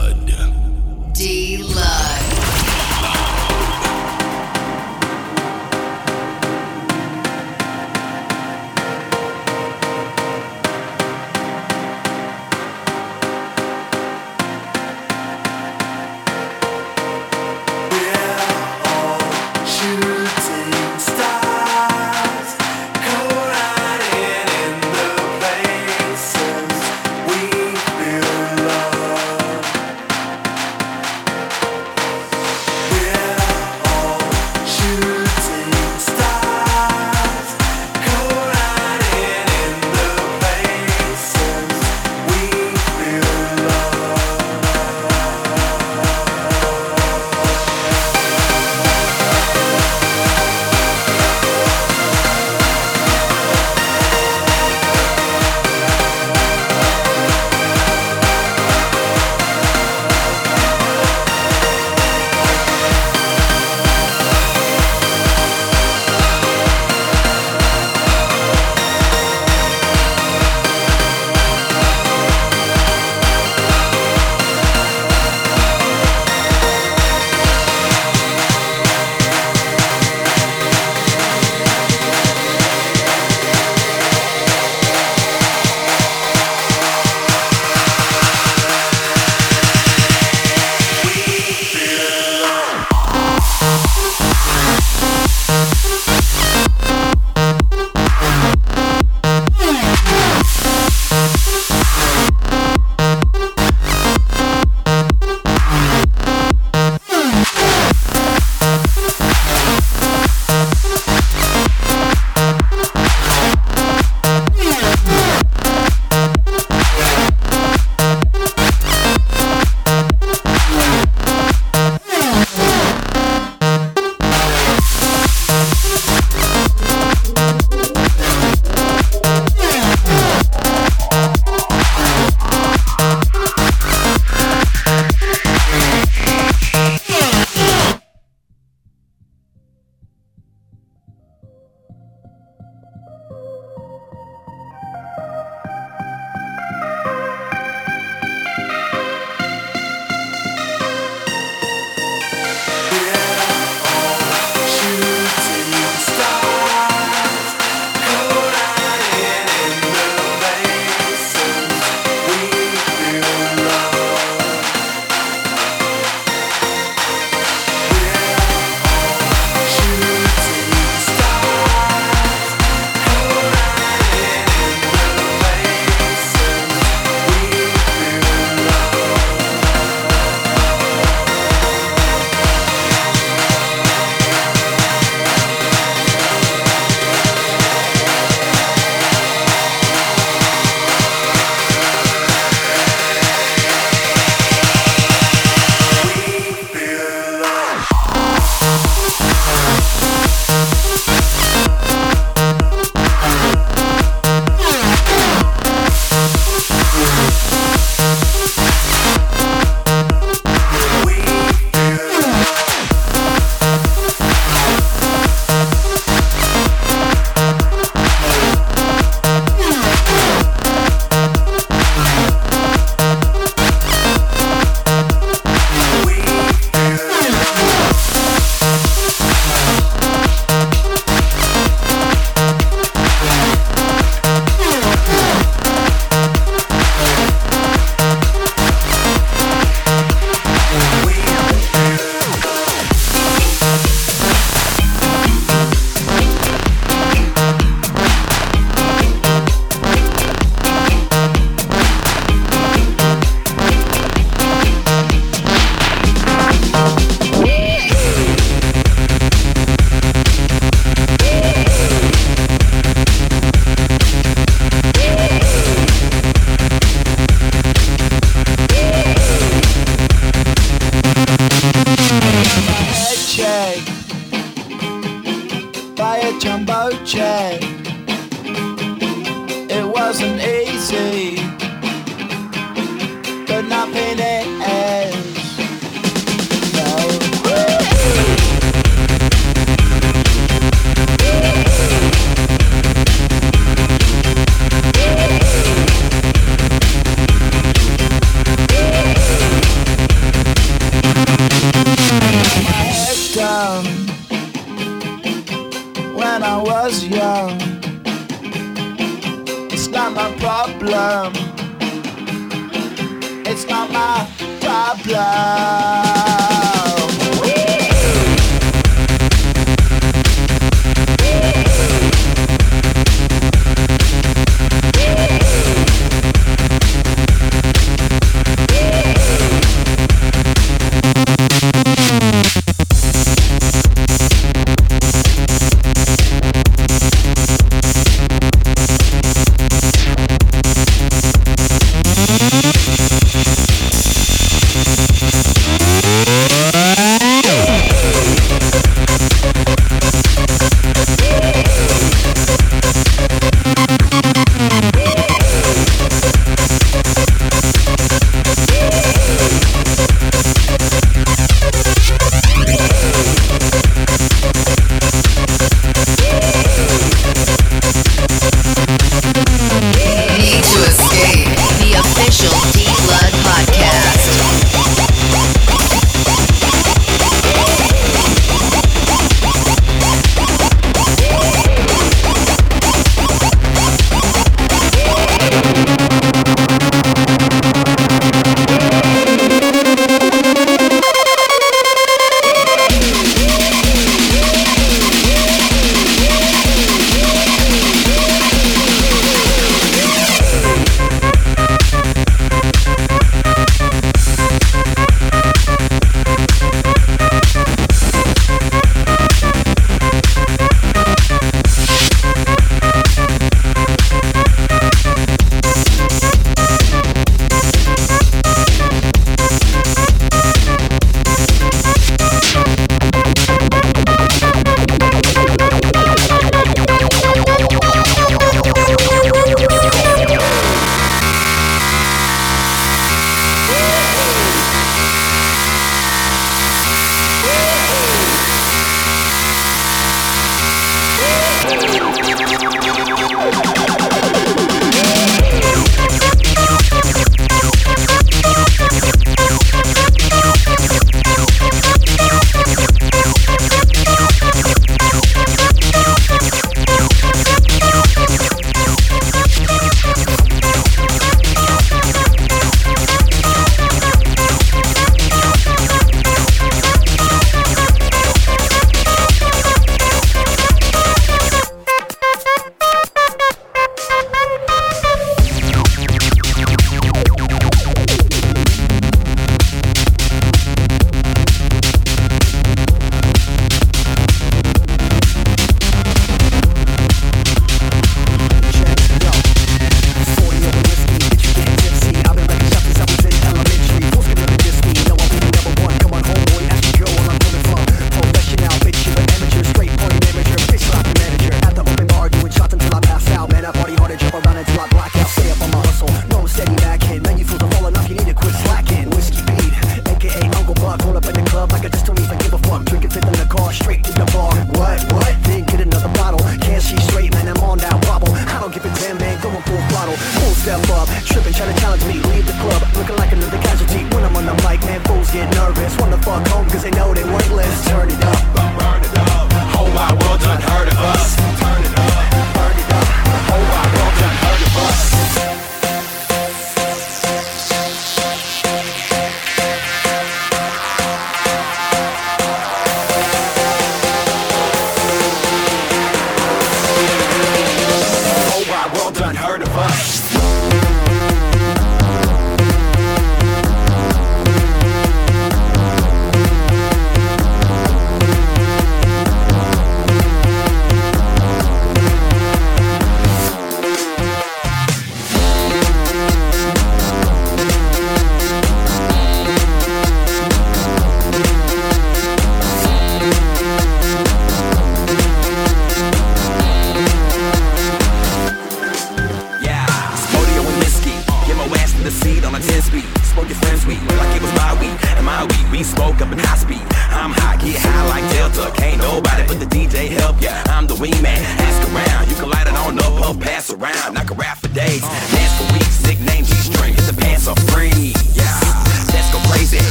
blood. D.